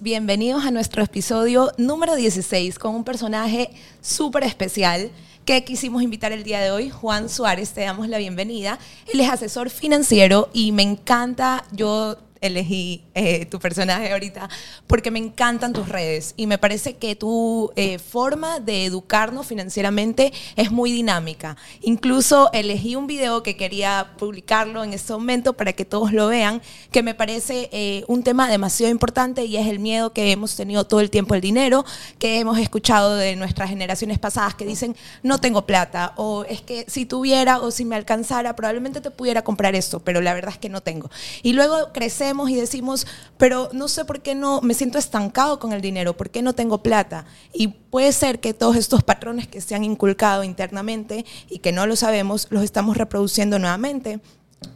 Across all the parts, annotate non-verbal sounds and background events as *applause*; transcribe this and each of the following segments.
bienvenidos a nuestro episodio número 16 con un personaje súper especial que quisimos invitar el día de hoy, Juan Suárez, te damos la bienvenida. Él es asesor financiero y me encanta, yo elegí eh, tu personaje ahorita porque me encantan tus redes y me parece que tu eh, forma de educarnos financieramente es muy dinámica. Incluso elegí un video que quería publicarlo en este momento para que todos lo vean, que me parece eh, un tema demasiado importante y es el miedo que hemos tenido todo el tiempo el dinero, que hemos escuchado de nuestras generaciones pasadas que dicen no tengo plata o es que si tuviera o si me alcanzara probablemente te pudiera comprar esto, pero la verdad es que no tengo. Y luego crecer y decimos, pero no sé por qué no me siento estancado con el dinero, por qué no tengo plata. Y puede ser que todos estos patrones que se han inculcado internamente y que no lo sabemos, los estamos reproduciendo nuevamente.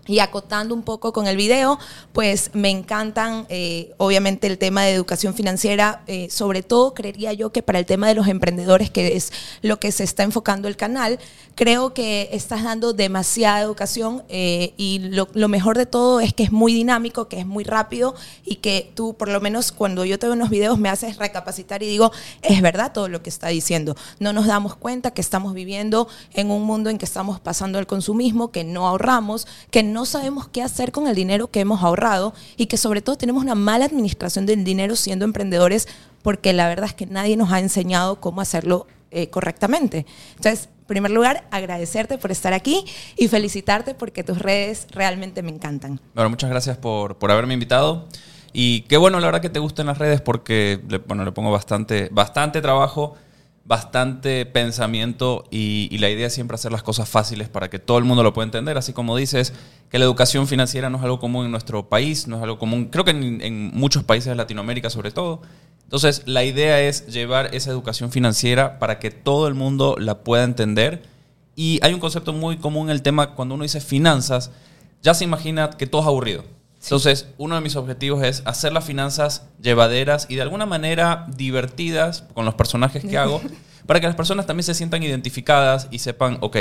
Y acotando un poco con el video, pues me encantan, eh, obviamente, el tema de educación financiera, eh, sobre todo creería yo que para el tema de los emprendedores, que es lo que se está enfocando el canal, creo que estás dando demasiada educación eh, y lo, lo, mejor de todo es que es muy dinámico, que es muy rápido y que tú, por lo menos cuando yo te veo en los videos, me haces recapacitar y digo, es verdad todo lo que está diciendo. No nos damos cuenta que estamos viviendo en un mundo en que estamos pasando al consumismo, que no ahorramos, que no sabemos qué hacer con el dinero que hemos ahorrado y que sobre todo tenemos una mala administración del dinero siendo emprendedores porque la verdad es que nadie nos ha enseñado cómo hacerlo eh, correctamente. Entonces, en primer lugar, agradecerte por estar aquí y felicitarte porque tus redes realmente me encantan. Bueno, muchas gracias por, por haberme invitado. Y qué bueno, la verdad, que te gusten las redes porque bueno, le pongo bastante, bastante trabajo bastante pensamiento y, la idea es siempre hacer las cosas fáciles para que todo el mundo lo pueda entender, así como dices que la educación financiera no es algo común en nuestro país, no es algo común, creo que en, muchos países de Latinoamérica sobre todo. Entonces, la idea es llevar esa educación financiera para que todo el mundo la pueda entender. Y hay un concepto muy común en el tema, cuando uno dice finanzas, ya se imagina que todo es aburrido. Entonces, uno de mis objetivos es hacer las finanzas llevaderas y de alguna manera divertidas con los personajes que hago, *laughs* para que las personas también se sientan identificadas y sepan, ok,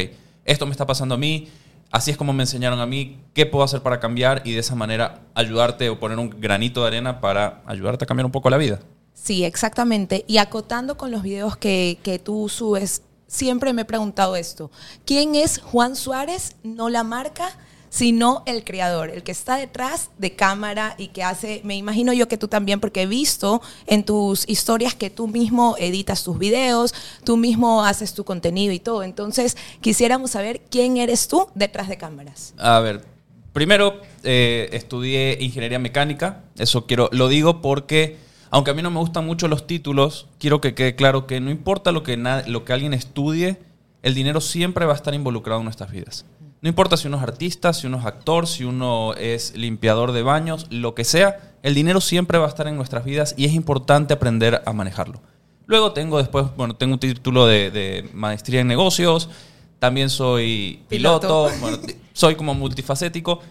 esto me está pasando a mí, así es como me enseñaron a mí, qué puedo hacer para cambiar y de esa manera ayudarte o poner un granito de arena para ayudarte a cambiar un poco la vida. Sí, exactamente. Y acotando con los videos que, que tú subes, siempre me he preguntado esto. ¿Quién es Juan Suárez? No la marca sino el creador, el que está detrás de cámara y que hace, me imagino yo que tú también, porque he visto en tus historias que tú mismo editas tus videos, tú mismo haces tu contenido y todo. Entonces, quisiéramos saber quién eres tú detrás de cámaras. A ver, primero eh, estudié ingeniería mecánica, eso quiero, lo digo porque aunque a mí no me gustan mucho los títulos, quiero que quede claro que no importa lo que, lo que alguien estudie, el dinero siempre va a estar involucrado en nuestras vidas. No importa si uno es artista, si uno es actor, si uno es limpiador de baños, lo que sea, el dinero siempre va a estar en nuestras vidas y es importante aprender a manejarlo. Luego tengo después, bueno, tengo un título de, maestría en negocios, también soy piloto, soy como multifacético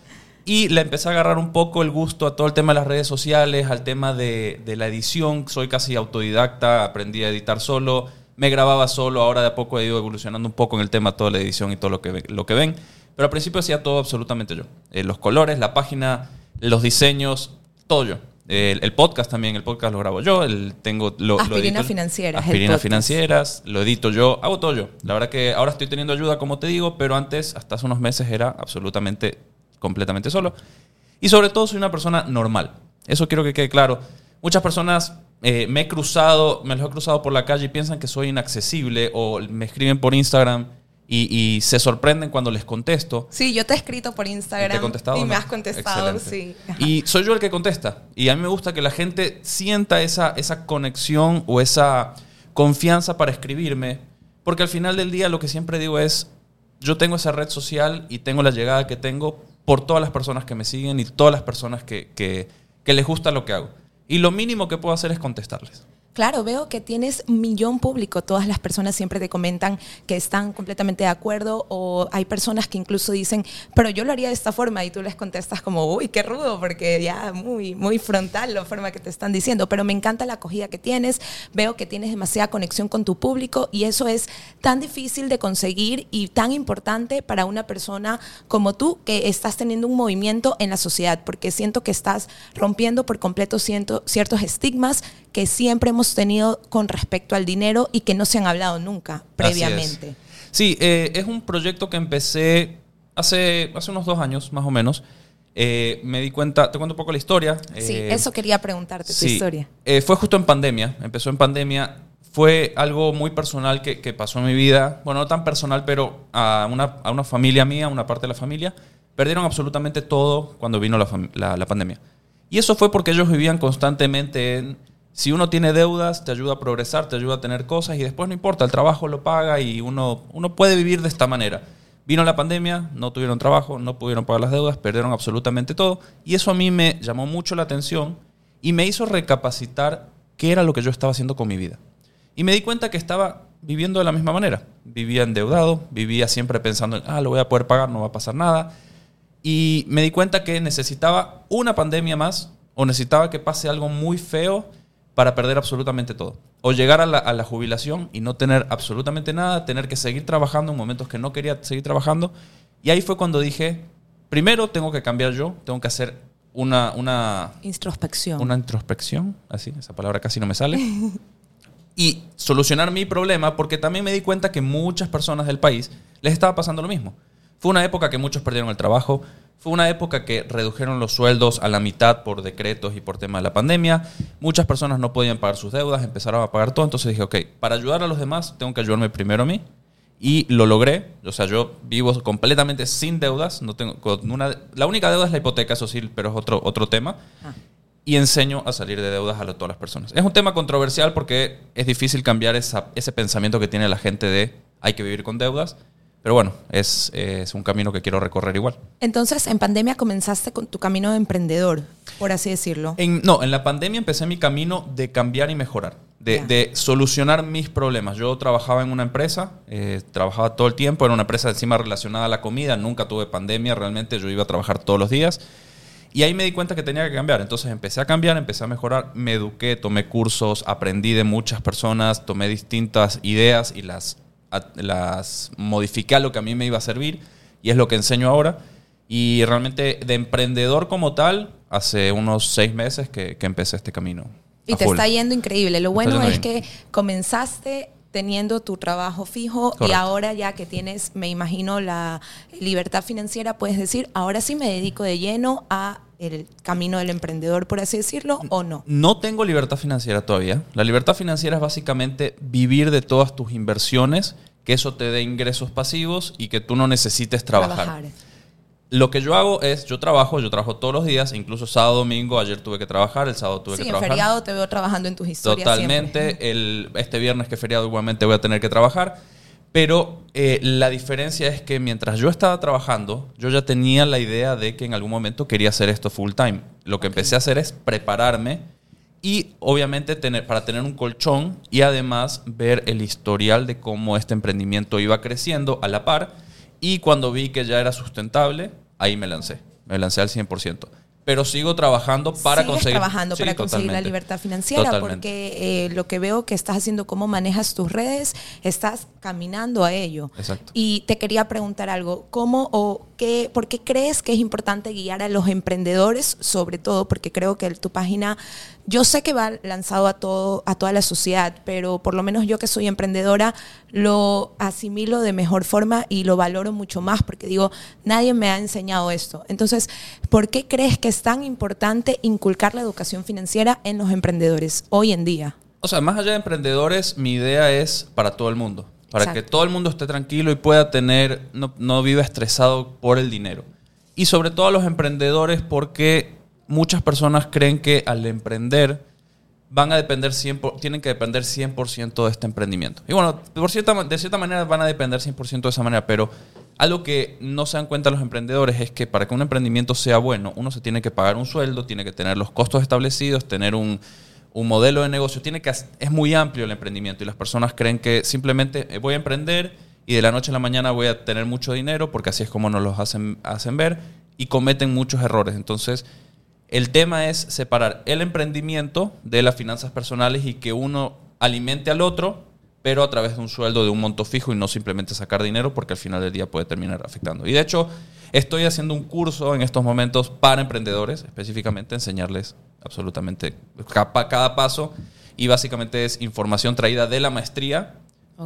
y le empecé a agarrar un poco el gusto a todo el tema de las redes sociales, al tema de, de la edición, soy casi autodidacta, aprendí a editar solo, me grababa solo, ahora de a poco he ido evolucionando un poco en el tema de toda la edición y todo lo que, lo que ven. Pero al principio hacía todo absolutamente yo. Eh, los colores, la página, los diseños, todo yo. El, podcast también, el podcast lo grabo yo, el, tengo lo, Aspirinas financieras. Aspirinas financieras, lo edito yo, hago todo yo. La verdad que ahora estoy teniendo ayuda, como te digo, pero antes, hasta hace unos meses, era absolutamente, completamente solo. Y sobre todo soy una persona normal. Eso quiero que quede claro. Muchas personas eh, me he cruzado, me los he cruzado por la calle y piensan que soy inaccesible o me escriben por Instagram y, se sorprenden cuando les contesto. Sí, yo te he escrito por Instagram y, me has contestado, sí. Y soy yo el que contesta. Y a mí me gusta que la gente sienta esa, esa conexión o esa confianza para escribirme, porque al final del día lo que siempre digo es, yo tengo esa red social y tengo la llegada que tengo por todas las personas que me siguen y todas las personas que, que, que les gusta lo que hago. Y lo mínimo que puedo hacer es contestarles. Claro, veo que tienes millón público. Todas las personas siempre te comentan que están completamente de acuerdo o hay personas que incluso dicen, pero yo lo haría de esta forma y tú les contestas como, uy, qué rudo, porque ya muy, muy frontal la forma que te están diciendo. Pero me encanta la acogida que tienes, veo que tienes demasiada conexión con tu público y eso es tan difícil de conseguir y tan importante para una persona como tú que estás teniendo un movimiento en la sociedad, porque siento que estás rompiendo por completo ciertos estigmas que siempre hemos tenido con respecto al dinero y que no se han hablado nunca previamente. Sí, eh, es un proyecto que empecé hace, hace unos dos años, más o menos. Eh, me di cuenta, te cuento un poco la historia. Sí, eh, eso quería preguntarte, tu historia. fue justo en pandemia, empezó en pandemia. Fue algo muy personal que, pasó en mi vida. Bueno, no tan personal, pero a una, a una, familia mía, una parte de la familia, perdieron absolutamente todo cuando vino la, la pandemia. Y eso fue porque ellos vivían constantemente en si uno tiene deudas, te ayuda a progresar, te ayuda a tener cosas y después no importa, el trabajo lo paga y uno, uno puede vivir de esta manera. Vino la pandemia, no tuvieron trabajo, no pudieron pagar las deudas, perdieron absolutamente todo y eso a mí me llamó mucho la atención y me hizo recapacitar qué era lo que yo estaba haciendo con mi vida. Y me di cuenta que estaba viviendo de la misma manera. Vivía endeudado, vivía siempre pensando, ah, lo voy a poder pagar, no va a pasar nada. Y me di cuenta que necesitaba una pandemia más o necesitaba que pase algo muy feo para perder absolutamente todo. O llegar a la, jubilación y no tener absolutamente nada, tener que seguir trabajando en momentos que no quería seguir trabajando. Y ahí fue cuando dije, primero tengo que cambiar yo, tengo que hacer una... una introspección. Una introspección, así, esa palabra casi no me sale. *laughs* y solucionar mi problema porque también me di cuenta que muchas personas del país les estaba pasando lo mismo. Fue una época que muchos perdieron el trabajo, fue una época que redujeron los sueldos a la mitad por decretos y por tema de la pandemia. Muchas personas no podían pagar sus deudas, empezaron a pagar todo. Entonces dije, ok, para ayudar a los demás tengo que ayudarme primero a mí. Y lo logré. O sea, yo vivo completamente sin deudas. No tengo, una, la única deuda es la hipoteca, eso sí, pero es otro, otro tema. Ah. Y enseño a salir de deudas a todas las personas. Es un tema controversial porque es difícil cambiar esa, ese pensamiento que tiene la gente de hay que vivir con deudas. Pero bueno, es, es, un camino que quiero recorrer igual. Entonces, en pandemia comenzaste con tu camino de emprendedor, por así decirlo. no, en la pandemia empecé mi camino de cambiar y mejorar, de, de solucionar mis problemas. Yo trabajaba en una empresa, eh, trabajaba todo el tiempo, era una empresa encima relacionada a la comida, nunca tuve pandemia, realmente yo iba a trabajar todos los días. Y ahí me di cuenta que tenía que cambiar. Entonces empecé a cambiar, empecé a mejorar, me eduqué, tomé cursos, aprendí de muchas personas, tomé distintas ideas y las las modifiqué a lo que a mí me iba a servir y es lo que enseño ahora. Y realmente de emprendedor como tal, hace unos seis meses que, empecé este camino. Y te está yendo increíble. Lo bueno es que comenzaste teniendo tu trabajo fijo y ahora ya que tienes, me imagino, la libertad financiera, puedes decir, ahora sí me dedico de lleno a el camino del emprendedor, por así decirlo, o no? No tengo libertad financiera todavía. La libertad financiera es básicamente vivir de todas tus inversiones, que eso te dé ingresos pasivos y que tú no necesites trabajar. Lo que yo hago es, yo trabajo, yo trabajo todos los días, incluso sábado, domingo, ayer tuve que trabajar, el sábado tuve que trabajar. Sí, feriado te veo trabajando en tus historias. Totalmente, el, este viernes que es feriado igualmente voy a tener que trabajar. Pero eh, la diferencia es que mientras yo estaba trabajando, yo ya tenía la idea de que en algún momento quería hacer esto full time. Lo que empecé a hacer es prepararme y obviamente tener, para tener un colchón y además ver el historial de cómo este emprendimiento iba creciendo a la par. Y cuando vi que ya era sustentable, ahí me lancé. Me lancé al 100% pero sigo trabajando para conseguir trabajando para conseguir la libertad financiera porque eh, lo que veo que estás haciendo cómo manejas tus redes estás caminando a ello Exacto. y te quería preguntar algo cómo o qué por qué crees que es importante guiar a los emprendedores sobre todo porque creo que tu página yo sé que va lanzado a todo a toda la sociedad pero por lo menos yo que soy emprendedora lo asimilo de mejor forma y lo valoro mucho más porque digo nadie me ha enseñado esto entonces por qué crees que es tan importante inculcar la educación financiera en los emprendedores hoy en día? O sea, más allá de emprendedores, mi idea es para todo el mundo. Para que todo el mundo esté tranquilo y pueda tener, no, no viva estresado por el dinero. Y sobre todo a los emprendedores porque muchas personas creen que al emprender van a depender 100 tienen que depender 100% de este emprendimiento. Y bueno, por cierta, de cierta manera van a depender 100% de esa manera, pero algo que no se dan cuenta los emprendedores es que para que un emprendimiento sea bueno, uno se tiene que pagar un sueldo, tiene que tener los costos establecidos, tener un, un modelo de negocio. Tiene que, es muy amplio el emprendimiento y las personas creen que simplemente eh, voy a emprender y de la noche a la mañana voy a tener mucho dinero porque así es como nos los hacen, hacen ver y cometen muchos errores. Entonces, el tema es separar el emprendimiento de las finanzas personales y que uno alimente al otro, pero a través de un sueldo de un monto fijo y no simplemente sacar dinero porque al final del día puede terminar afectando. Y de hecho, estoy haciendo un curso en estos momentos para emprendedores, específicamente enseñarles absolutamente cada paso y básicamente es información traída de la maestría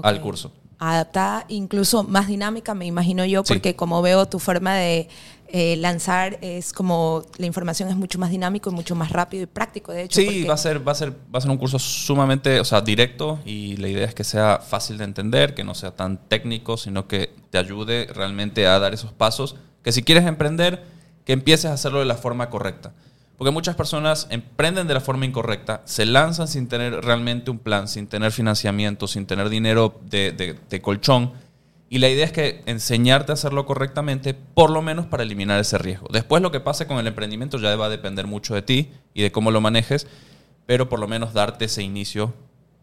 al curso. Adaptada, incluso más dinámica, me imagino yo, porque como veo tu forma de eh, lanzar es como la información es mucho más dinámico y mucho más rápido y práctico, de hecho. Sí, va, a ser, va, a ser, va a ser un curso sumamente, o sea, directo y la idea es que sea fácil de entender, que no sea tan técnico, sino que te ayude realmente a dar esos pasos, que si quieres emprender, que empieces a hacerlo de la forma correcta. Porque muchas personas emprenden de la forma incorrecta, se lanzan sin tener realmente un plan, sin tener financiamiento, sin tener dinero de, colchón. Y la idea es que enseñarte a hacerlo correctamente, por lo menos para eliminar ese riesgo. Después lo que pase con el emprendimiento ya va a depender mucho de ti y de cómo lo manejes, pero por lo menos darte ese inicio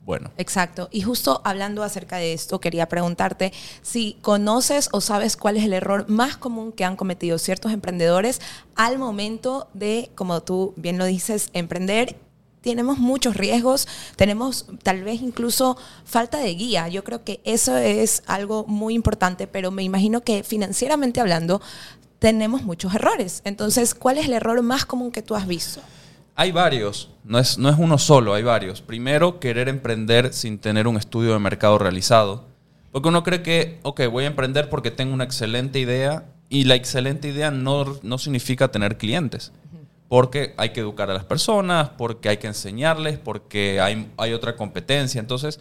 bueno. Exacto. Y justo hablando acerca de esto, quería preguntarte si conoces o sabes cuál es el error más común que han cometido ciertos emprendedores al momento de, como tú bien lo dices, emprender tenemos muchos riesgos, tenemos tal vez incluso falta de guía. Yo creo que eso es algo muy importante, pero me imagino que financieramente hablando tenemos muchos errores. Entonces, ¿cuál es el error más común que tú has visto? Hay varios, no es, no es uno solo, hay varios. Primero, querer emprender sin tener un estudio de mercado realizado. Porque uno cree que, ok, voy a emprender porque tengo una excelente idea y la excelente idea no, no significa tener clientes. Porque hay que educar a las personas, porque hay que enseñarles, porque hay, hay otra competencia. Entonces,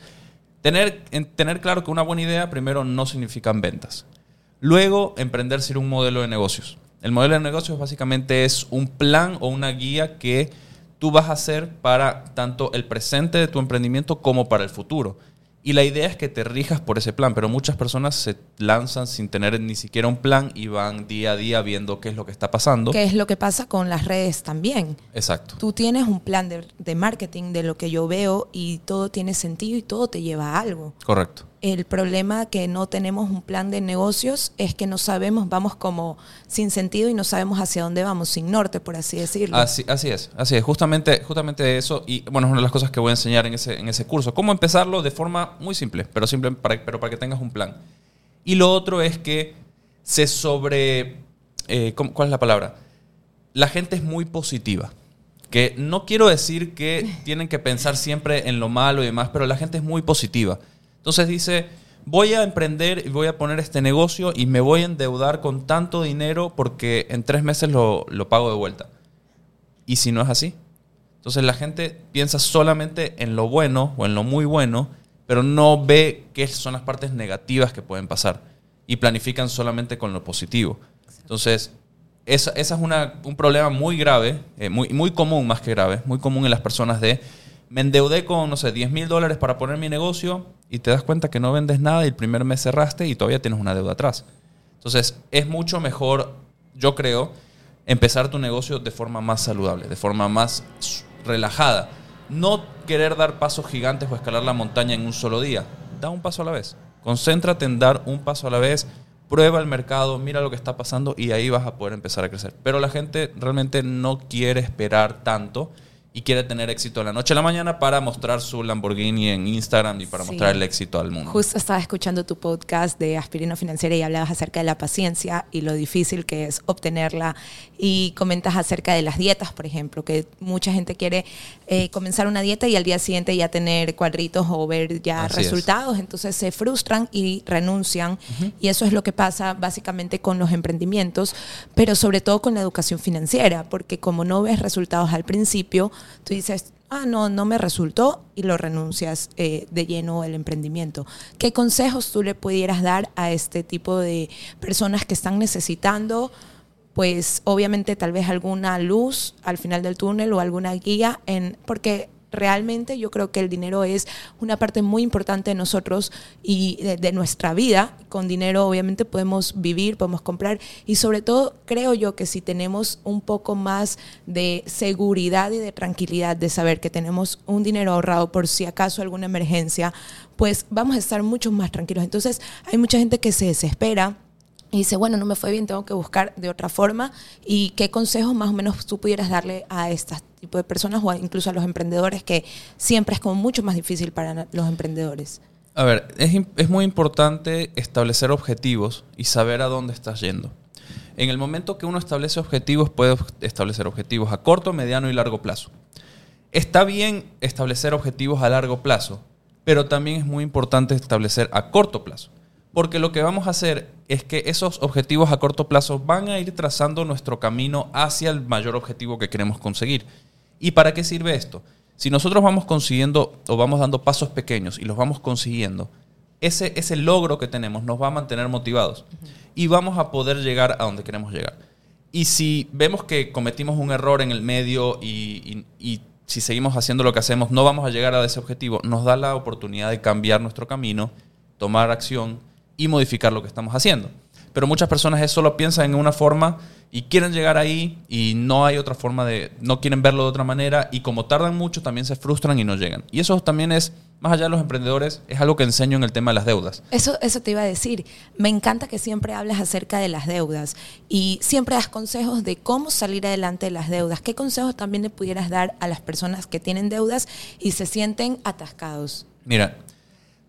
tener, tener claro que una buena idea primero no significan ventas. Luego, emprender sin un modelo de negocios. El modelo de negocios básicamente es un plan o una guía que tú vas a hacer para tanto el presente de tu emprendimiento como para el futuro. Y la idea es que te rijas por ese plan, pero muchas personas se lanzan sin tener ni siquiera un plan y van día a día viendo qué es lo que está pasando. ¿Qué es lo que pasa con las redes también? Exacto. Tú tienes un plan de, de marketing de lo que yo veo y todo tiene sentido y todo te lleva a algo. Correcto. El problema que no tenemos un plan de negocios es que no sabemos, vamos como sin sentido y no sabemos hacia dónde vamos, sin norte, por así decirlo. Así, así es, así es, justamente, justamente eso, y bueno, es una de las cosas que voy a enseñar en ese, en ese curso. Cómo empezarlo de forma muy simple, pero simple para, pero para que tengas un plan. Y lo otro es que se sobre... Eh, ¿Cuál es la palabra? La gente es muy positiva que no quiero decir que tienen que pensar siempre en lo malo y demás, pero la gente es muy positiva. Entonces dice, voy a emprender y voy a poner este negocio y me voy a endeudar con tanto dinero porque en tres meses lo, pago de vuelta. ¿Y si no es así? Entonces la gente piensa solamente en lo bueno o en lo muy bueno, pero no ve qué son las partes negativas que pueden pasar y planifican solamente con lo positivo. Entonces, esa, es un problema muy grave, eh, muy, muy común más que grave, muy común en las personas de me endeudé con, no sé, 10 mil dólares para poner mi negocio y te das cuenta que no vendes nada y el primer mes cerraste y todavía tienes una deuda atrás. Entonces, es mucho mejor, yo creo, empezar tu negocio de forma más saludable, de forma más relajada. No querer dar pasos gigantes o escalar la montaña en un solo día. Da un paso a la vez. Concéntrate en dar un paso a la vez. Prueba el mercado, mira lo que está pasando y ahí vas a poder empezar a crecer. Pero la gente realmente no quiere esperar tanto y quiere tener éxito de la noche a la mañana para mostrar su Lamborghini en Instagram y para mostrar el éxito al mundo. Justo estaba escuchando tu podcast de Aspirina Financiera y hablabas acerca de la paciencia y lo difícil que es obtenerla. Y comentas acerca de las dietas, por ejemplo, que mucha gente quiere eh, comenzar una dieta y al día siguiente ya tener cuadritos o ver ya resultados, entonces se frustran y renuncian. Y eso es lo que pasa básicamente con los emprendimientos, pero sobre todo con la educación financiera, porque como no ves resultados al principio, tú dices, ah, no, no me resultó y lo renuncias eh, de lleno el emprendimiento. ¿Qué consejos tú le pudieras dar a este tipo de personas que están necesitando, pues obviamente tal vez alguna luz al final del túnel o alguna guía, en, porque realmente yo creo que el dinero es una parte muy importante de nosotros y de, nuestra vida. Con dinero obviamente podemos vivir, podemos comprar y sobre todo creo yo que si tenemos un poco más de seguridad y de tranquilidad de saber que tenemos un dinero ahorrado por si acaso alguna emergencia, pues vamos a estar mucho más tranquilos. Entonces hay mucha gente que se desespera y dice, bueno, no me fue bien, tengo que buscar de otra forma. ¿Y qué consejos más o menos tú pudieras darle a este tipo de personas o incluso a los emprendedores que siempre es como mucho más difícil para los emprendedores? A ver, es, es muy importante establecer objetivos y saber a dónde estás yendo. En el momento que uno establece objetivos, puede establecer objetivos a corto, mediano y largo plazo. Está bien establecer objetivos a largo plazo, pero también es muy importante establecer a corto plazo. Porque lo que vamos a hacer es que esos objetivos a corto plazo van a ir trazando nuestro camino hacia el mayor objetivo que queremos conseguir. ¿Y para qué sirve esto? Si nosotros vamos consiguiendo o vamos dando pasos pequeños y los vamos consiguiendo, ese, ese logro que tenemos nos va a mantener motivados y vamos a poder llegar a donde queremos llegar. Y si vemos que cometimos un error en el medio y, y si seguimos haciendo lo que hacemos no vamos a llegar a ese objetivo, nos da la oportunidad de cambiar nuestro camino, tomar acción y modificar lo que estamos haciendo. Pero muchas personas eso lo piensan en una forma y quieren llegar ahí y no hay otra forma de, no quieren verlo de otra manera y como tardan mucho también se frustran y no llegan. Y eso también es, más allá de los emprendedores, es algo que enseño en el tema de las deudas. Eso, eso te iba a decir. Me encanta que siempre hables acerca de las deudas y siempre das consejos de cómo salir adelante de las deudas. ¿Qué consejos también le pudieras dar a las personas que tienen deudas y se sienten atascados? Mira,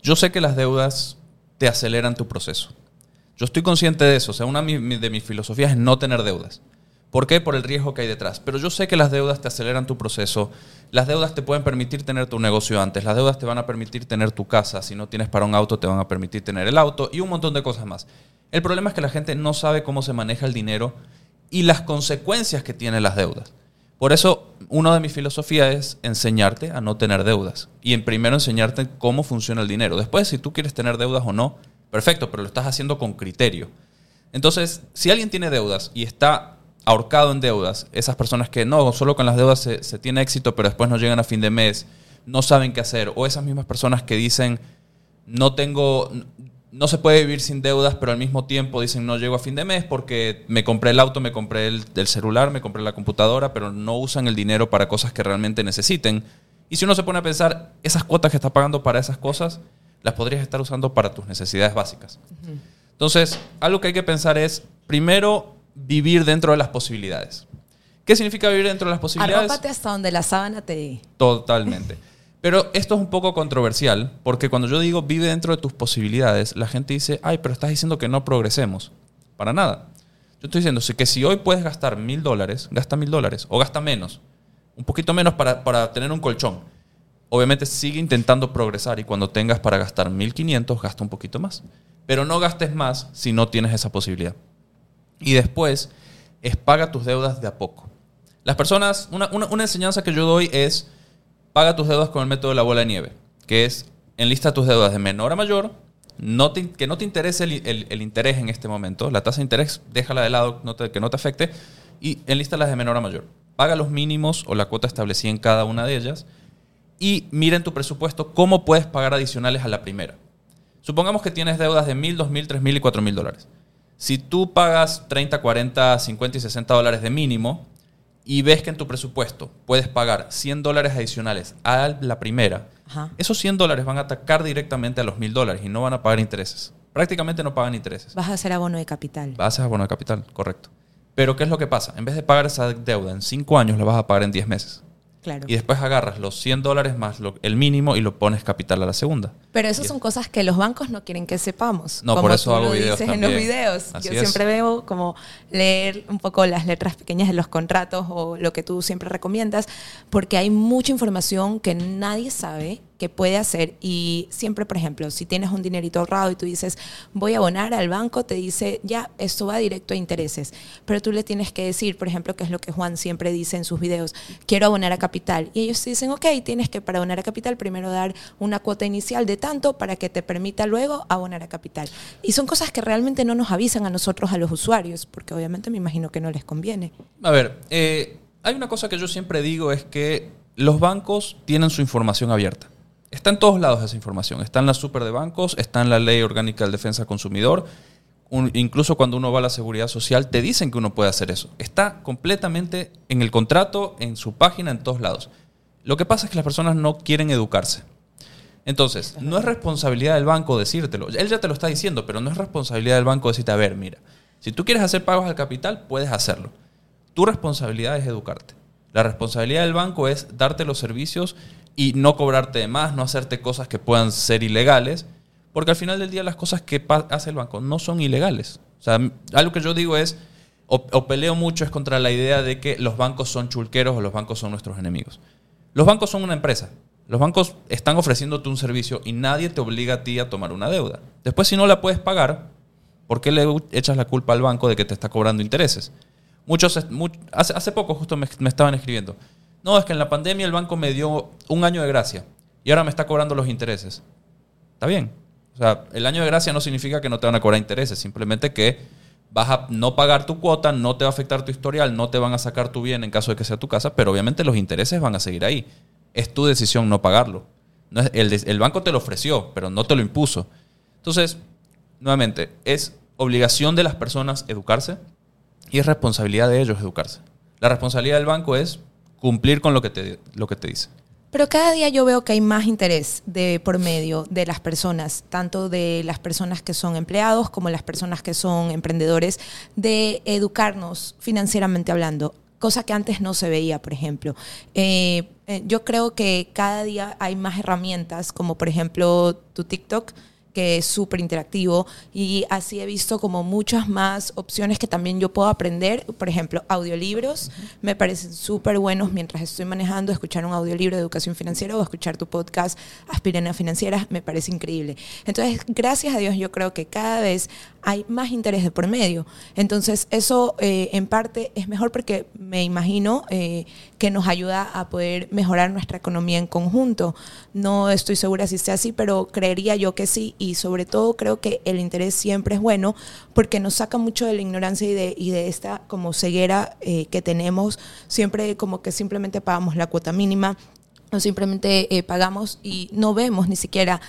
yo sé que las deudas te aceleran tu proceso. Yo estoy consciente de eso. O sea, una de mis filosofías es no tener deudas. ¿Por qué? Por el riesgo que hay detrás. Pero yo sé que las deudas te aceleran tu proceso. Las deudas te pueden permitir tener tu negocio antes. Las deudas te van a permitir tener tu casa. Si no tienes para un auto, te van a permitir tener el auto y un montón de cosas más. El problema es que la gente no sabe cómo se maneja el dinero y las consecuencias que tienen las deudas. Por eso, una de mis filosofías es enseñarte a no tener deudas. Y en primero enseñarte cómo funciona el dinero. Después, si tú quieres tener deudas o no, perfecto, pero lo estás haciendo con criterio. Entonces, si alguien tiene deudas y está ahorcado en deudas, esas personas que no, solo con las deudas se, tiene éxito, pero después no llegan a fin de mes, no saben qué hacer, o esas mismas personas que dicen, no tengo, no se puede vivir sin deudas, pero al mismo tiempo dicen no llego a fin de mes porque me compré el auto, me compré el, el, celular, me compré la computadora, pero no usan el dinero para cosas que realmente necesiten. Y si uno se pone a pensar, esas cuotas que está pagando para esas cosas, las podrías estar usando para tus necesidades básicas. Uh -huh. Entonces, algo que hay que pensar es, primero, vivir dentro de las posibilidades. ¿Qué significa vivir dentro de las posibilidades? Arrópate hasta donde la sábana te... Totalmente. *laughs* Pero esto es un poco controversial, porque cuando yo digo vive dentro de tus posibilidades, la gente dice, ay, pero estás diciendo que no progresemos. Para nada. Yo estoy diciendo que si hoy puedes gastar mil dólares, gasta mil dólares, o gasta menos, un poquito menos para, para tener un colchón. Obviamente sigue intentando progresar y cuando tengas para gastar 1500, gasta un poquito más. Pero no gastes más si no tienes esa posibilidad. Y después es paga tus deudas de a poco. Las personas, una, una, una enseñanza que yo doy es paga tus deudas con el método de la bola de nieve, que es enlista tus deudas de menor a mayor, no que no te interese el, el, interés en este momento, la tasa de interés déjala de lado, no que no te afecte, y enlístalas de menor a mayor. Paga los mínimos o la cuota establecida en cada una de ellas y mira en tu presupuesto cómo puedes pagar adicionales a la primera. Supongamos que tienes deudas de $1,000, $2,000, $3,000 y $4,000 dólares. Si tú pagas 30, 40, 50 y 60 dólares de mínimo, y ves que en tu presupuesto puedes pagar 100 dólares adicionales a la primera, Ajá. esos 100 dólares van a atacar directamente a los 1000 dólares y no van a pagar intereses. Prácticamente no pagan intereses. Vas a hacer abono de capital. Vas a hacer abono de capital, correcto. Pero ¿qué es lo que pasa? En vez de pagar esa deuda en 5 años, la vas a pagar en 10 meses. Claro. Y después agarras los 100 dólares más lo, el mínimo y lo pones capital a la segunda. Pero eso son cosas que los bancos no quieren que sepamos. No, como por eso tú hago lo videos dices también. en los videos. Así Yo es. siempre veo como leer un poco las letras pequeñas de los contratos o lo que tú siempre recomiendas, porque hay mucha información que nadie sabe que puede hacer y siempre, por ejemplo, si tienes un dinerito ahorrado y tú dices, voy a abonar al banco, te dice, ya, esto va directo a intereses, pero tú le tienes que decir, por ejemplo, que es lo que Juan siempre dice en sus videos, quiero abonar a capital. Y ellos te dicen, ok, tienes que para abonar a capital primero dar una cuota inicial de tanto para que te permita luego abonar a capital. Y son cosas que realmente no nos avisan a nosotros, a los usuarios, porque obviamente me imagino que no les conviene. A ver, eh, hay una cosa que yo siempre digo es que los bancos tienen su información abierta. Está en todos lados esa información. Está en la super de bancos, está en la ley orgánica de defensa del consumidor. incluso cuando uno va a la seguridad social, te dicen que uno puede hacer eso. Está completamente en el contrato, en su página, en todos lados. Lo que pasa es que las personas no quieren educarse. Entonces, no es responsabilidad del banco decírtelo. Él ya te lo está diciendo, pero no es responsabilidad del banco decirte, a ver, mira, si tú quieres hacer pagos al capital, puedes hacerlo. Tu responsabilidad es educarte. La responsabilidad del banco es darte los servicios y no cobrarte de más, no hacerte cosas que puedan ser ilegales, porque al final del día las cosas que hace el banco no son ilegales. O sea, algo que yo digo es, o peleo mucho es contra la idea de que los bancos son chulqueros o los bancos son nuestros enemigos. Los bancos son una empresa. Los bancos están ofreciéndote un servicio y nadie te obliga a ti a tomar una deuda. Después, si no la puedes pagar, ¿por qué le echas la culpa al banco de que te está cobrando intereses? Muchos, hace, poco justo me, estaban escribiendo. No, es que en la pandemia el banco me dio un año de gracia y ahora me está cobrando los intereses. Está bien. O sea, el año de gracia no significa que no te van a cobrar intereses, simplemente que vas a no pagar tu cuota, no te va a afectar tu historial, no te van a sacar tu bien en caso de que sea tu casa, pero obviamente los intereses van a seguir ahí. Es tu decisión no pagarlo. El, el banco te lo ofreció, pero no te lo impuso. Entonces, nuevamente, es obligación de las personas educarse y es responsabilidad de ellos educarse. La responsabilidad del banco es cumplir con lo que te, lo que te dice. Pero cada día yo veo que hay más interés de por medio de las personas, tanto de las personas que son empleados como las personas que son emprendedores, de educarnos financieramente hablando cosa que antes no se veía, por ejemplo. Eh, eh, yo creo que cada día hay más herramientas, como por ejemplo tu TikTok, que es súper interactivo y así he visto como muchas más opciones que también yo puedo aprender. Por ejemplo, audiolibros me parecen súper buenos mientras estoy manejando, escuchar un audiolibro de educación financiera o escuchar tu podcast Aspirina Financieras me parece increíble. Entonces, gracias a Dios yo creo que cada vez hay más interés de por medio. Entonces, eso eh, en parte es mejor porque me imagino eh, que nos ayuda a poder mejorar nuestra economía en conjunto. No estoy segura si sea así, pero creería yo que sí y sobre todo creo que el interés siempre es bueno porque nos saca mucho de la ignorancia y de, y de esta como ceguera eh, que tenemos, siempre como que simplemente pagamos la cuota mínima o simplemente pagamos y no vemos ni siquiera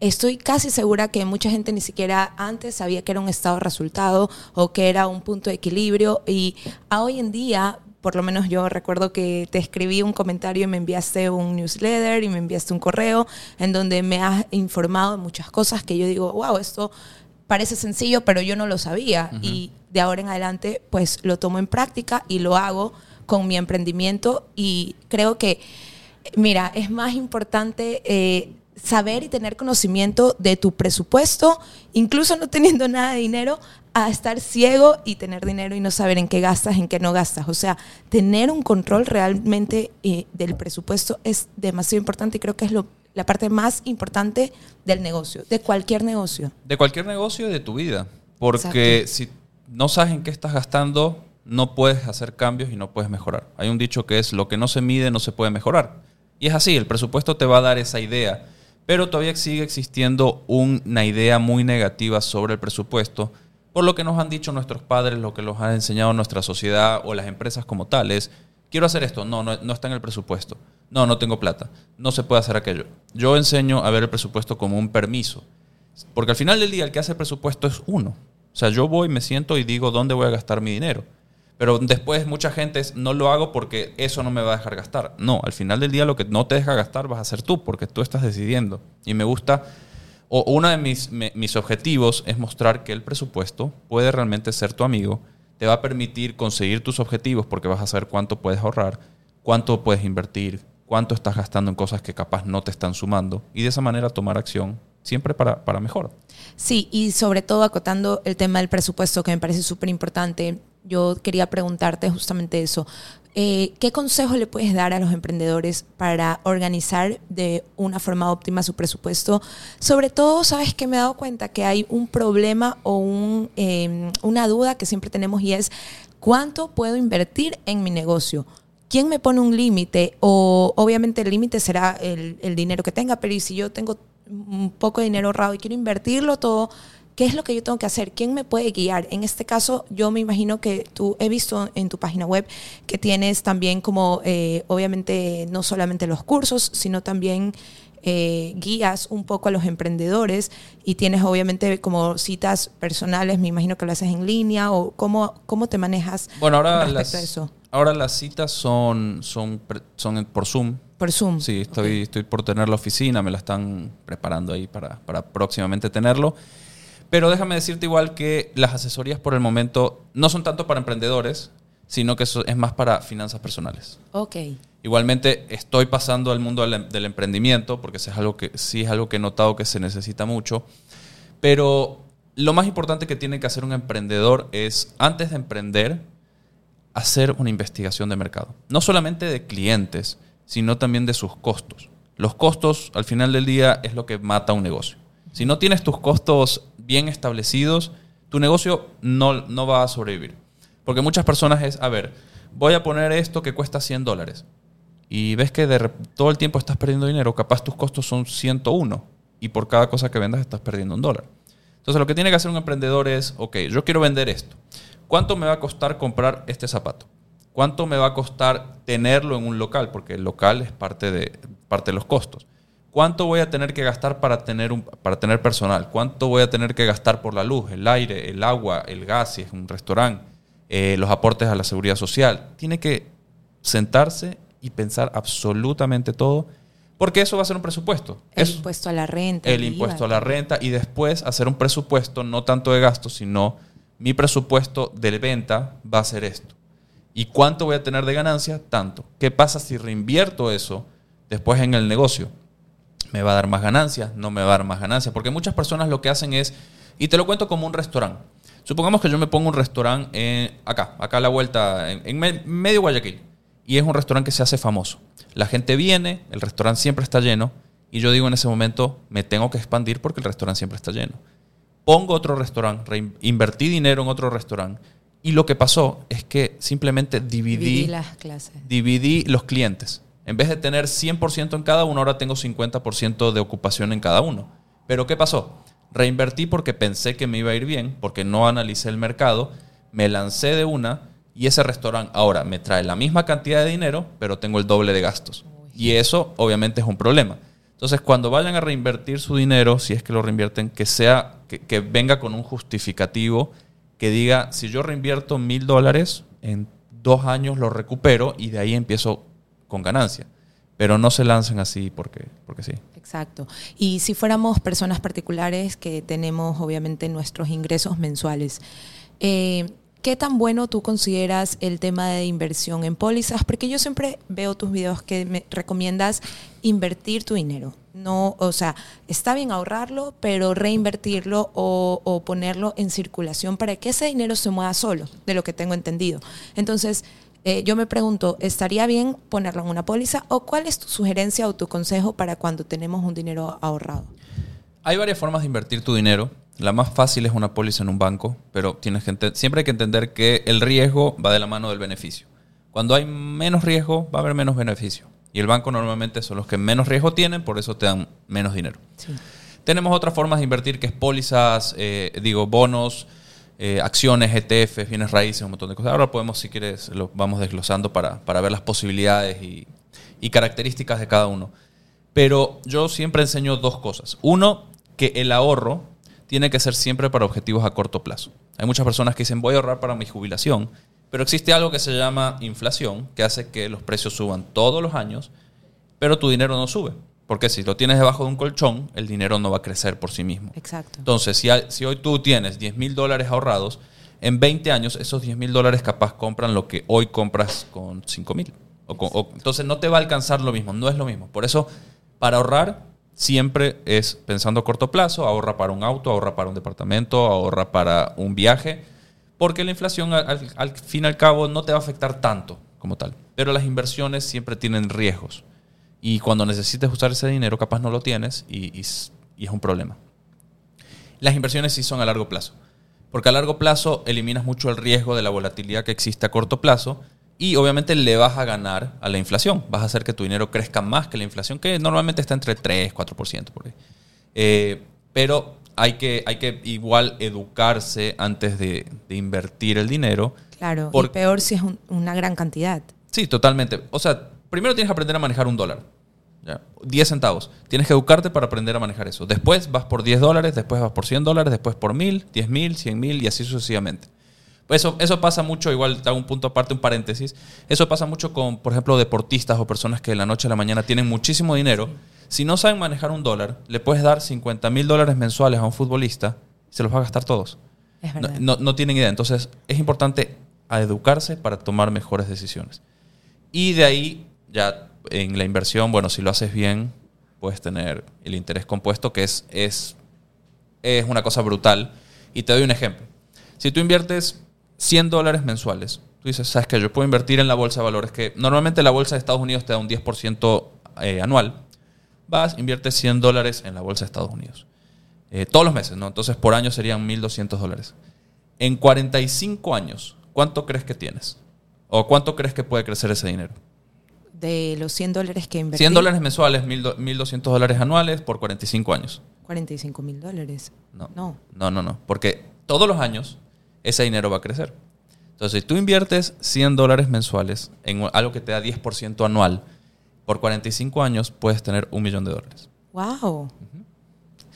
estoy casi segura que mucha gente ni siquiera antes sabía que era un estado de resultado o que era un punto de equilibrio y a hoy en día por lo menos yo recuerdo que te escribí un comentario y me enviaste un newsletter y me enviaste un correo en donde me has informado de muchas cosas que yo digo, wow, esto parece sencillo, pero yo no lo sabía. Y de ahora en adelante, pues lo tomo en práctica y lo hago con mi emprendimiento. Y creo que, mira, es más importante eh, saber y tener conocimiento de tu presupuesto, incluso no teniendo *laughs* nada de dinero, a estar ciego y tener dinero y no saber en qué gastas, en qué no gastas. O sea, tener un control realmente eh, del presupuesto es demasiado importante y creo que es lo, la parte más importante del negocio, de cualquier negocio. De cualquier negocio y de tu vida. Porque si no sabes en qué estás gastando, no puedes hacer cambios y no puedes mejorar. Hay un dicho que es lo que no se mide no se puede mejorar. Y es así, el presupuesto te va a dar esa idea pero todavía sigue existiendo una idea muy negativa sobre el presupuesto, por lo que nos han dicho nuestros padres, lo que nos ha enseñado nuestra sociedad o las empresas como tales. Quiero hacer esto, no, no, no está en el presupuesto. No, no tengo plata. No se puede hacer aquello. Yo enseño a ver el presupuesto como un permiso. Porque al final del día el que hace el presupuesto es uno. O sea, yo voy, me siento y digo dónde voy a gastar mi dinero. Pero después mucha gente es, no lo hago porque eso no me va a dejar gastar. No, al final del día lo que no te deja gastar vas a ser tú, porque tú estás decidiendo. Y me gusta, o uno de mis, mis objetivos es mostrar que el presupuesto puede realmente ser tu amigo, te va a permitir conseguir tus objetivos porque vas a saber cuánto puedes ahorrar, cuánto puedes invertir, cuánto estás gastando en cosas que capaz no te están sumando y de esa manera tomar acción siempre para, para mejor. Sí, y sobre todo acotando el tema del presupuesto que me parece súper importante yo quería preguntarte justamente eso. Eh, ¿Qué consejo le puedes dar a los emprendedores para organizar de una forma óptima su presupuesto? Sobre todo, sabes que me he dado cuenta que hay un problema o un, em, una duda que siempre tenemos y es, ¿cuánto puedo invertir en mi negocio? ¿Quién me pone un límite? O obviamente el límite será el, dinero que tenga, pero si yo tengo un poco de dinero ahorrado y quiero invertirlo todo, ¿qué es lo que yo tengo que hacer? ¿Quién me puede guiar? En este caso, yo me imagino que tú he visto en tu página web que tienes también como, eh, obviamente, no solamente los cursos, sino también eh, guías un poco a los emprendedores y tienes obviamente como citas personales, me imagino que lo haces en línea o cómo, cómo te manejas bueno, ahora respecto las, a eso. Ahora las citas son, son, son por Zoom. Por Zoom. Sí, estoy, estoy por tener la oficina, me la están preparando ahí para, para próximamente tenerlo. Pero déjame decirte igual que las asesorías por el momento no son tanto para emprendedores, sino que eso es más para finanzas personales. Ok. Igualmente estoy pasando al mundo del, del emprendimiento, porque eso es algo que, sí es algo que he notado que se necesita mucho. Pero lo más importante que tiene que hacer un emprendedor es, antes de emprender, hacer una investigación de mercado. No solamente de clientes, sino también de sus costos. Los costos, al final del día, es lo que mata un negocio. Si no tienes tus costos bien establecidos, tu negocio no, no va a sobrevivir. Porque muchas personas es, a ver, voy a poner esto que cuesta 100 dólares. Y ves que de todo el tiempo estás perdiendo dinero, capaz tus costos son 101 y por cada cosa que vendas estás perdiendo un dólar. Entonces lo que tiene que hacer un emprendedor es, ok, yo quiero vender esto. ¿Cuánto me va a costar comprar este zapato? ¿Cuánto me va a costar tenerlo en un local? Porque el local es parte de, parte de los costos. ¿Cuánto voy a tener que gastar para tener, un, para tener personal? ¿Cuánto voy a tener que gastar por la luz, el aire, el agua, el gas, si es un restaurante, eh, los aportes a la seguridad social? Tiene que sentarse y pensar absolutamente todo, porque eso va a ser un presupuesto. El Eso- impuesto a la renta. el IVA, impuesto a la renta y después hacer un presupuesto no tanto de gastos, sino mi presupuesto de venta va a ser esto. ¿Y cuánto voy a tener de ganancia? Tanto. ¿Qué pasa si reinvierto eso después en el negocio? ¿Me va a dar más ganancias? ¿No me va a dar más ganancias? Porque muchas personas lo que hacen es, y te lo cuento como un restaurante. Supongamos que yo me pongo un restaurante acá, acá a la vuelta, en, en me- medio Guayaquil, y es un restaurante que se hace famoso. La gente viene, el restaurante siempre está lleno, y yo digo en ese momento, me tengo que expandir porque el restaurante siempre está lleno. Pongo otro restaurante, invertí dinero en otro restaurante, y lo que pasó es que simplemente Dividí dividí las clases. dividí los clientes. En vez de tener 100% en cada uno, ahora tengo 50% de ocupación en cada uno. Pero ¿qué pasó? Reinvertí porque pensé que me iba a ir bien, porque no analicé el mercado, me lancé de una y ese restaurante ahora me trae la misma cantidad de dinero, pero tengo el doble de gastos. Y eso obviamente es un problema. Entonces, cuando vayan a reinvertir su dinero, si es que lo reinvierten, que sea, que, que venga con un justificativo que diga, si yo reinvierto mil dólares, en dos años lo recupero y de ahí empiezo con ganancia. Pero no se lancen así porque, porque sí. Exacto. Y si fuéramos personas particulares que tenemos obviamente nuestros ingresos mensuales, eh, ¿qué tan bueno tú consideras el tema de inversión en pólizas? Porque yo siempre veo tus videos que me recomiendas invertir tu dinero. No, o sea, está bien ahorrarlo, pero reinvertirlo o, o ponerlo en circulación para que ese dinero se mueva solo, de lo que tengo entendido. Entonces, eh, yo me pregunto, ¿estaría bien ponerlo en una póliza o cuál es tu sugerencia o tu consejo para cuando tenemos un dinero ahorrado? Hay varias formas de invertir tu dinero. La más fácil es una póliza en un banco, pero tienes que siempre hay que entender que el riesgo va de la mano del beneficio. Cuando hay menos riesgo, va a haber menos beneficio. Y el banco normalmente son los que menos riesgo tienen, por eso te dan menos dinero. Sí. Tenemos otras formas de invertir que es pólizas, eh, digo, bonos, eh, acciones, ETFs, bienes raíces, un montón de cosas. Ahora podemos, si quieres, lo vamos desglosando para, para ver las posibilidades y, y características de cada uno. Pero yo siempre enseño dos cosas. Uno, que el ahorro tiene que ser siempre para objetivos a corto plazo. Hay muchas personas que dicen voy a ahorrar para mi jubilación, pero existe algo que se llama inflación, que hace que los precios suban todos los años, pero tu dinero no sube. Porque si lo tienes debajo de un colchón, el dinero no va a crecer por sí mismo. Exacto. Entonces, si, hay- si hoy tú tienes 10 mil dólares ahorrados, en 20 años esos 10 mil dólares capaz compran lo que hoy compras con 5 mil. Entonces no te va a alcanzar lo mismo, no es lo mismo. Por eso, para ahorrar, siempre es pensando a corto plazo, ahorra para un auto, ahorra para un departamento, ahorra para un viaje, porque la inflación al, al- al fin y al cabo no te va a afectar tanto como tal. Pero las inversiones siempre tienen riesgos. Y cuando necesites usar ese dinero, capaz no lo tienes y- y s- y es un problema. Las inversiones sí son a largo plazo. Porque a largo plazo eliminas mucho el riesgo de la volatilidad que existe a corto plazo y obviamente le vas a ganar a la inflación. Vas a hacer que tu dinero crezca más que la inflación, que normalmente está entre 3 4% por ahí. Eh, pero hay que, hay que igual educarse antes de, de invertir el dinero. Claro, Por- y peor si es un- una gran cantidad. Sí, totalmente. O sea, primero tienes que aprender a manejar un dólar. ¿ya? 10 centavos. Tienes que educarte para aprender a manejar eso. Después vas por 10 dólares, después vas por 100 dólares, después por 1000, 10 mil, 100 mil y así sucesivamente. Pues Eso, eso pasa mucho, igual te hago un punto aparte, un paréntesis. Eso pasa mucho con, por ejemplo, deportistas o personas que de la noche a la mañana tienen muchísimo dinero. Si no saben manejar un dólar, le puedes dar 50 mil dólares mensuales a un futbolista y se los va a gastar todos. Es No, no- no tienen idea. Entonces, es importante a educarse para tomar mejores decisiones. Y de ahí, ya en la inversión, bueno, si lo haces bien, puedes tener el interés compuesto, que es, es, es una cosa brutal. Y te doy un ejemplo. Si tú inviertes 100 dólares mensuales, tú dices, ¿sabes qué? Yo puedo invertir en la bolsa de valores, que normalmente la bolsa de Estados Unidos te da un 10% eh, anual. Vas, inviertes 100 dólares en la bolsa de Estados Unidos. Eh, todos los meses, ¿no? Entonces por año serían 1.200 dólares. En 45 años, ¿cuánto crees que tienes? ¿O cuánto crees que puede crecer ese dinero? De los 100 dólares que invertí. 100 dólares mensuales, 1.200 1.200 dólares anuales por 45 años. 45 mil dólares. No. No. No, no, no. Porque todos los años ese dinero va a crecer. Entonces, si tú inviertes 100 dólares mensuales en algo que te da 10% anual, por 45 años puedes tener un millón de dólares. Wow.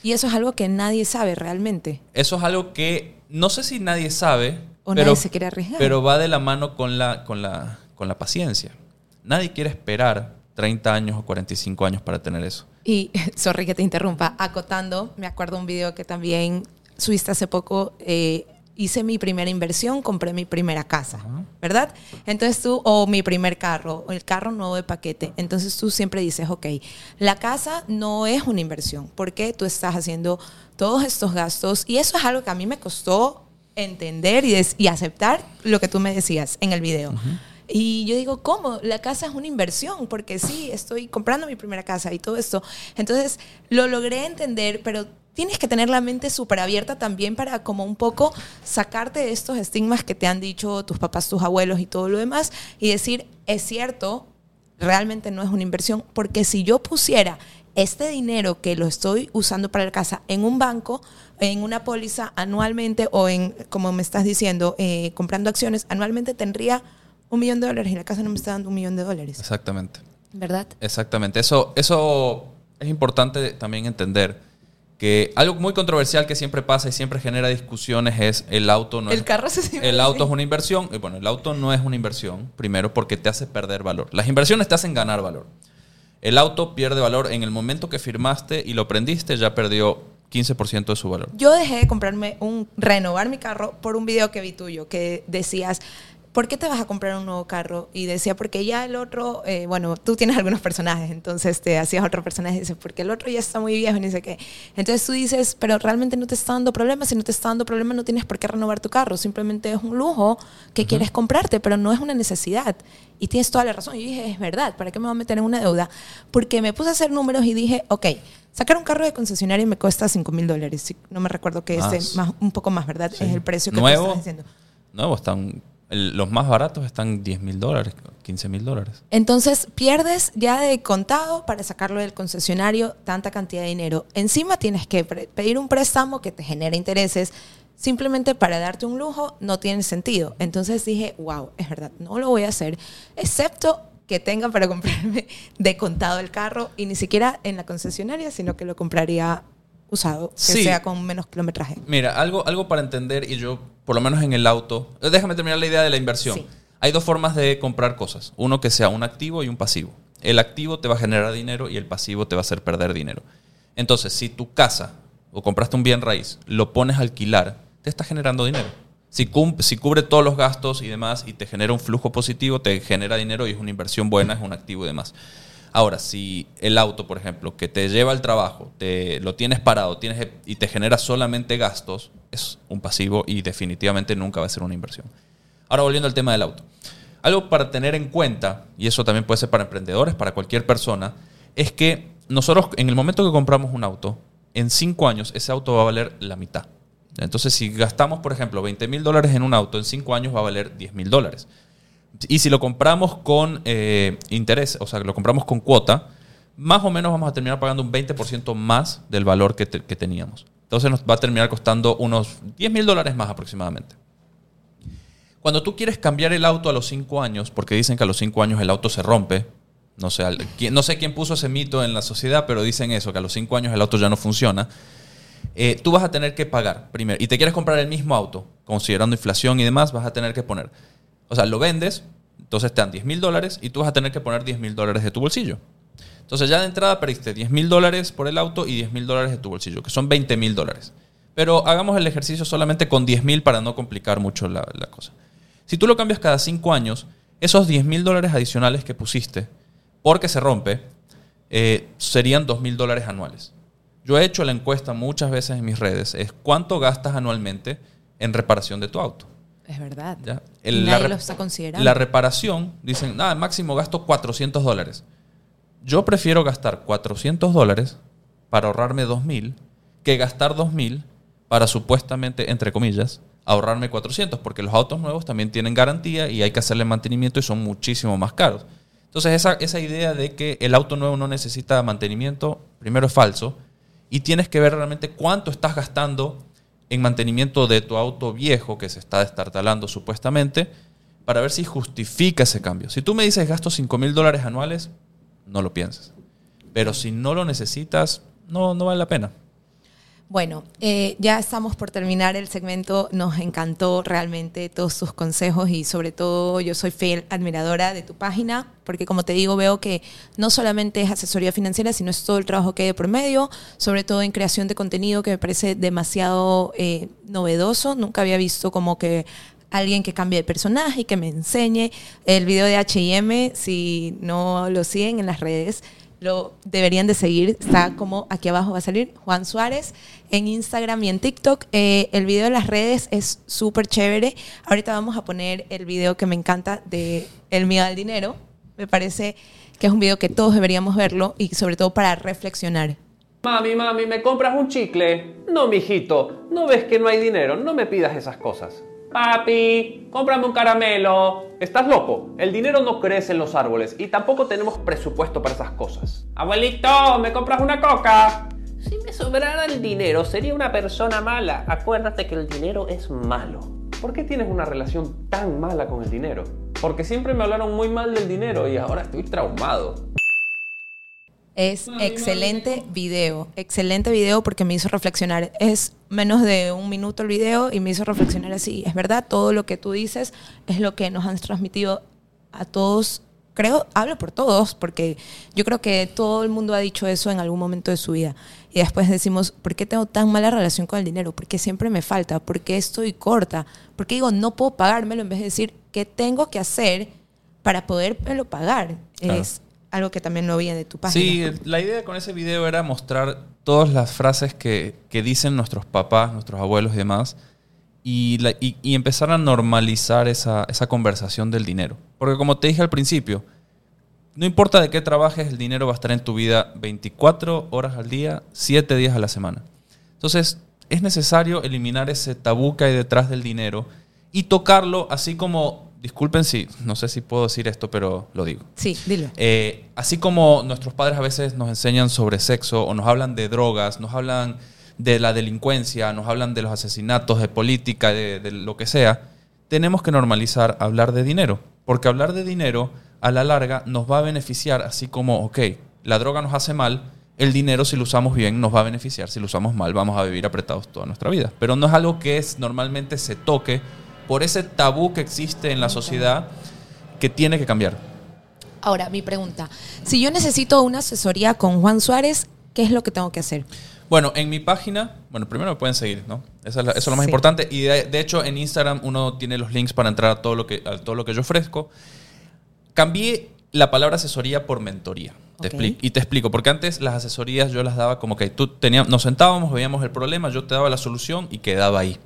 Y eso es algo que nadie sabe realmente. Eso es algo que no sé si nadie sabe, O pero, nadie se quiere arriesgar. pero va de la mano con la, con, la, con la paciencia. Nadie quiere esperar 30 años o 45 años para tener eso. Y, *laughs* sorry que te interrumpa, acotando, me acuerdo un video que también subiste hace poco, eh, hice mi primera inversión, compré mi primera casa, ¿verdad? Entonces tú, o mi primer carro, o el carro nuevo de paquete, entonces tú siempre dices, ok, la casa no es una inversión, porque tú estás haciendo todos estos gastos y eso es algo que a mí me costó entender y, y aceptar lo que tú me decías en el video. Y yo digo, ¿cómo? La casa es una inversión, porque sí, estoy comprando mi primera casa y todo esto. Entonces, lo logré entender, pero tienes que tener la mente súper abierta también para como un poco sacarte de estos estigmas que te han dicho tus papás, tus abuelos y todo lo demás y decir, es cierto, realmente no es una inversión, porque si yo pusiera este dinero que lo estoy usando para la casa en un banco, en una póliza anualmente o en, como me estás diciendo, eh, comprando acciones, anualmente tendría un millón de dólares y la casa no me está dando un millón de dólares. Exactamente. ¿Verdad? Exactamente. Eso, eso es importante también entender. Que algo muy controversial que siempre pasa y siempre genera discusiones es el auto no El es, carro se el auto así. es una inversión. Y bueno, el auto no es una inversión, primero porque te hace perder valor. Las inversiones te hacen ganar valor. El auto pierde valor en el momento que firmaste y lo prendiste, ya perdió 15% de su valor. Yo dejé de comprarme un, renovar mi carro por un video que vi tuyo, que decías, ¿por qué te vas a comprar un nuevo carro? Y decía, porque ya el otro, eh, bueno, tú tienes algunos personajes, entonces te hacías otro personaje y dices, porque el otro ya está muy viejo y ni sé qué. Entonces tú dices, pero realmente no te está dando problemas, si no te está dando problemas no tienes por qué renovar tu carro, simplemente es un lujo que quieres comprarte, pero no es una necesidad. Y tienes toda la razón. Y dije, es verdad, ¿para qué me voy a meter en una deuda? Porque me puse a hacer números y dije, ok, sacar un carro de concesionario me cuesta 5 mil dólares. No me recuerdo que Más. es más, un poco más, ¿verdad? Sí. Es el precio que Nuevo. estás diciendo. Nuevo, están, los más baratos están 10 mil dólares, 15 mil dólares. Entonces pierdes ya de contado para sacarlo del concesionario tanta cantidad de dinero. Encima tienes que pedir un préstamo que te genere intereses. Simplemente para darte un lujo no tiene sentido. Entonces dije, wow, es verdad, no lo voy a hacer, excepto que tenga para comprarme de contado el carro y ni siquiera en la concesionaria, sino que lo compraría usado, que Sí. sea con menos kilometraje. Mira, algo, algo para entender, y yo, por lo menos en el auto, eh, déjame terminar la idea de la inversión. Sí. Hay dos formas de comprar cosas. Uno que sea un activo y un pasivo. El activo te va a generar dinero y el pasivo te va a hacer perder dinero. Entonces, si tu casa o compraste un bien raíz, lo pones a alquilar, te está generando dinero. Si, si cubre todos los gastos y demás y te genera un flujo positivo, te genera dinero y es una inversión buena, es un activo y demás. Ahora, si el auto, por ejemplo, que te lleva al trabajo, te, lo tienes parado tienes, y te genera solamente gastos, es un pasivo y definitivamente nunca va a ser una inversión. Ahora, volviendo al tema del auto. Algo para tener en cuenta, y eso también puede ser para emprendedores, para cualquier persona, es que nosotros en el momento que compramos un auto, en cinco años ese auto va a valer la mitad. Entonces, si gastamos, por ejemplo, 20 mil dólares en un auto, en cinco años va a valer 10 mil dólares. Y si lo compramos con eh, interés, o sea, lo compramos con cuota, más o menos vamos a terminar pagando un 20% más del valor que, te- que teníamos. Entonces nos va a terminar costando unos 10 mil dólares más aproximadamente. Cuando tú quieres cambiar el auto a los 5 años, porque dicen que a los 5 años el auto se rompe, no sé, no sé quién puso ese mito en la sociedad, pero dicen eso, que a los 5 años el auto ya no funciona. Eh, tú vas a tener que pagar primero. Y te quieres comprar el mismo auto, considerando inflación y demás, vas a tener que poner. O sea, lo vendes, entonces te dan 10 mil dólares y tú vas a tener que poner 10 mil dólares de tu bolsillo. Entonces ya de entrada perdiste 10 mil dólares por el auto y 10 mil dólares de tu bolsillo, que son 20 mil dólares. Pero hagamos el ejercicio solamente con 10 mil para no complicar mucho la, cosa. Si tú lo cambias cada 5 años, esos 10 mil dólares adicionales que pusiste, porque se rompe, eh, serían 2 mil dólares anuales. Yo he hecho la encuesta muchas veces en mis redes, es cuánto gastas anualmente en reparación de tu auto. Es verdad. El, Nadie lo está considerando. La reparación, dicen, nada, máximo gasto 400 dólares. Yo prefiero gastar 400 dólares para ahorrarme 2.000 que gastar 2.000 para supuestamente, entre comillas, ahorrarme 400, porque los autos nuevos también tienen garantía y hay que hacerle mantenimiento y son muchísimo más caros. Entonces esa, esa idea de que el auto nuevo no necesita mantenimiento, primero es falso, y tienes que ver realmente cuánto estás gastando en mantenimiento de tu auto viejo que se está destartalando supuestamente para ver si justifica ese cambio. Si tú me dices gasto 5 mil dólares anuales, no lo pienses. Pero si no lo necesitas, no, no vale la pena. Bueno, eh, ya estamos por terminar el segmento. Nos encantó realmente todos tus consejos y sobre todo yo soy fiel admiradora de tu página porque como te digo veo que no solamente es asesoría financiera, sino es todo el trabajo que hay de por medio, sobre todo en creación de contenido que me parece demasiado eh, novedoso. Nunca había visto como que alguien que cambie de personaje y que me enseñe el video de H&M, si no lo siguen en las redes lo deberían de seguir. Está como aquí abajo va a salir Juan Suárez en Instagram y en TikTok. Eh, el video de las redes es súper chévere. Ahorita vamos a poner el video que me encanta de El miedo al dinero. Me parece que es un video que todos deberíamos verlo y sobre todo para reflexionar. Mami, mami, ¿me compras un chicle? No, mijito, ¿no ves que no hay dinero? No me pidas esas cosas. Papi, cómprame un caramelo. ¿Estás loco? El dinero no crece en los árboles y tampoco tenemos presupuesto para esas cosas. Abuelito, ¿me compras una coca? Si me sobrara el dinero, sería una persona mala. Acuérdate que el dinero es malo. ¿Por qué tienes una relación tan mala con el dinero? Porque siempre me hablaron muy mal del dinero y ahora estoy traumado. Es excelente video, excelente video porque me hizo reflexionar. Es menos de un minuto el video y me hizo reflexionar así. Es verdad, todo lo que tú dices es lo que nos han transmitido a todos. Creo, hablo por todos, porque yo creo que todo el mundo ha dicho eso en algún momento de su vida. Y después decimos, ¿por qué tengo tan mala relación con el dinero? ¿Por qué siempre me falta? ¿Por qué estoy corta? ¿Por qué digo, no puedo pagármelo en vez de decir, ¿qué tengo que hacer para poderlo pagar? Es algo que también no vi de tu página. Sí, la idea con ese video era mostrar todas las frases que, dicen nuestros papás, nuestros abuelos y demás, y, y, empezar a normalizar esa, esa, conversación del dinero. Porque como te dije al principio, no importa de qué trabajes, el dinero va a estar en tu vida 24 horas al día, 7 días a la semana. Entonces, es necesario eliminar ese tabú que hay detrás del dinero y tocarlo así como disculpen si, no sé si puedo decir esto, pero lo digo. Sí, dilo. Eh, así como nuestros padres a veces nos enseñan sobre sexo o nos hablan de drogas, nos hablan de la delincuencia, nos hablan de los asesinatos, de política, de, de lo que sea, tenemos que normalizar hablar de dinero. Porque hablar de dinero a la larga nos va a beneficiar, así como, ok, la droga nos hace mal, el dinero si lo usamos bien nos va a beneficiar, si lo usamos mal vamos a vivir apretados toda nuestra vida. Pero no es algo que es, normalmente se toque por ese tabú que existe en la sociedad que tiene que cambiar. Ahora, mi pregunta, si yo necesito una asesoría con Juan Suárez, ¿qué es lo que tengo que hacer? Bueno, en mi página, bueno, primero me pueden seguir, ¿no? Eso es, lo más importante. Y de, hecho, en Instagram uno tiene los links para entrar a todo lo que, a todo lo que yo ofrezco. Cambié la palabra asesoría por mentoría. y te explico, porque antes las asesorías yo las daba como que tú teníamos, nos sentábamos, veíamos el problema, yo te daba la solución y quedaba ahí.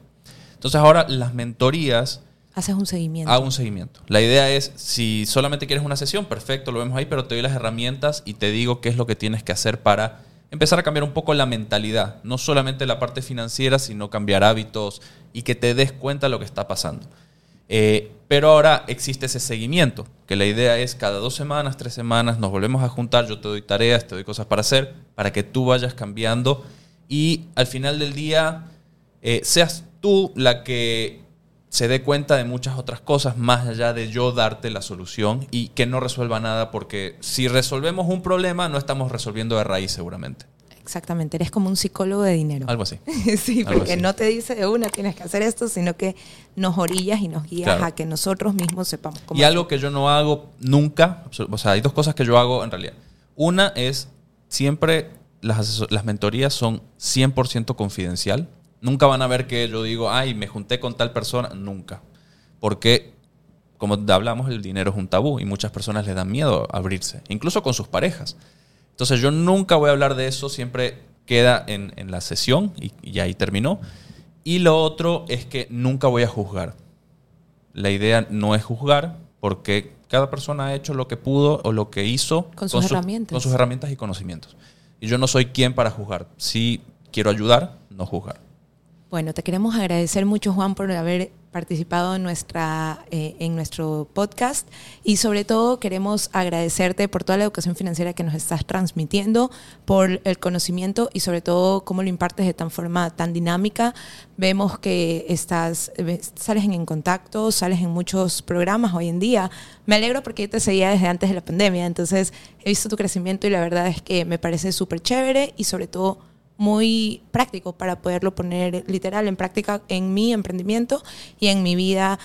Entonces ahora las mentorías... Haces un seguimiento. Hago un seguimiento. La idea es, si solamente quieres una sesión, perfecto, lo vemos ahí, pero te doy las herramientas y te digo qué es lo que tienes que hacer para empezar a cambiar un poco la mentalidad. No solamente la parte financiera, sino cambiar hábitos y que te des cuenta de lo que está pasando. Eh, pero ahora existe ese seguimiento, que la idea es cada dos semanas, tres semanas, nos volvemos a juntar, yo te doy tareas, te doy cosas para hacer, para que tú vayas cambiando y al final del día eh, seas tú la que se dé cuenta de muchas otras cosas más allá de yo darte la solución y que no resuelva nada porque si resolvemos un problema no estamos resolviendo de raíz seguramente. Exactamente, eres como un psicólogo de dinero. Algo así. *laughs* sí, Algo porque así. no te dice de una tienes que hacer esto, sino que nos orillas y nos guías Claro. a que nosotros mismos sepamos cómo Y algo que yo no hago nunca, o sea, hay dos cosas que yo hago en realidad. Una es siempre las, las mentorías son 100% confidencial. Nunca van a ver que yo digo, ay, me junté con tal persona. Nunca. Porque, como hablamos, el dinero es un tabú y muchas personas les dan miedo abrirse, incluso con sus parejas. Entonces yo nunca voy a hablar de eso, siempre queda en, en la sesión y, y ahí terminó. Y lo otro es que nunca voy a juzgar. La idea no es juzgar porque cada persona ha hecho lo que pudo o lo que hizo Con sus herramientas. con sus herramientas y conocimientos. Y yo no soy quien para juzgar. Sí quiero ayudar, no juzgar. Bueno, te queremos agradecer mucho, Juan, por haber participado en, nuestra, eh, en nuestro podcast y sobre todo queremos agradecerte por toda la educación financiera que nos estás transmitiendo, por el conocimiento y sobre todo cómo lo impartes de tan forma tan dinámica. Vemos que estás, sales en, en contacto, sales en muchos programas hoy en día. Me alegro porque yo te seguía desde antes de la pandemia, entonces he visto tu crecimiento y la verdad es que me parece súper chévere y sobre todo muy práctico para poderlo poner literal en práctica en mi emprendimiento y en mi vida.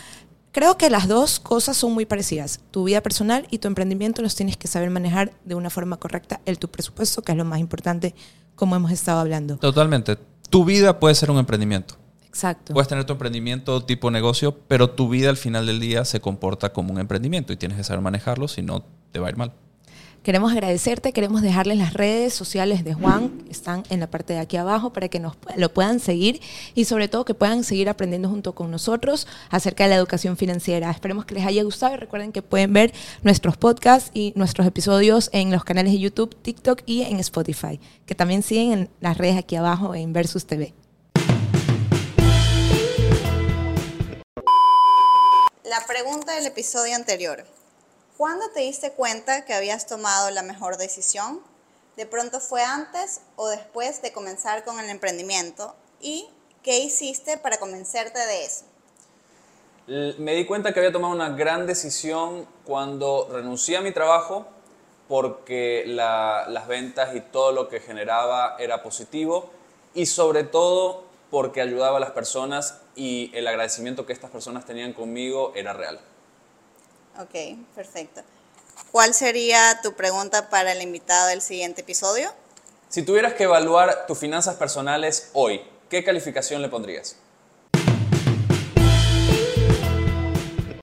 Creo que las dos cosas son muy parecidas. Tu vida personal y tu emprendimiento los tienes que saber manejar de una forma correcta, el tu presupuesto, que es lo más importante, como hemos estado hablando. Totalmente. Tu vida puede ser un emprendimiento. Exacto. Puedes tener tu emprendimiento tipo negocio, pero tu vida al final del día se comporta como un emprendimiento y tienes que saber manejarlo, si no te va a ir mal. Queremos agradecerte, queremos dejarles las redes sociales de Juan, están en la parte de aquí abajo para que nos, lo puedan seguir y sobre todo que puedan seguir aprendiendo junto con nosotros acerca de la educación financiera. Esperemos que les haya gustado y recuerden que pueden ver nuestros podcasts y nuestros episodios en los canales de YouTube, TikTok y en Spotify, que también siguen en las redes aquí abajo en Versus TV. La pregunta del episodio anterior. ¿Cuándo te diste cuenta que habías tomado la mejor decisión? ¿De pronto fue antes o después de comenzar con el emprendimiento? ¿Y qué hiciste para convencerte de eso? Me di cuenta que había tomado una gran decisión cuando renuncié a mi trabajo porque la- las ventas y todo lo que generaba era positivo y sobre todo porque ayudaba a las personas y el agradecimiento que estas personas tenían conmigo era real. Ok, perfecto. ¿Cuál sería tu pregunta para el invitado del siguiente episodio? Si tuvieras que evaluar tus finanzas personales hoy, ¿qué calificación le pondrías?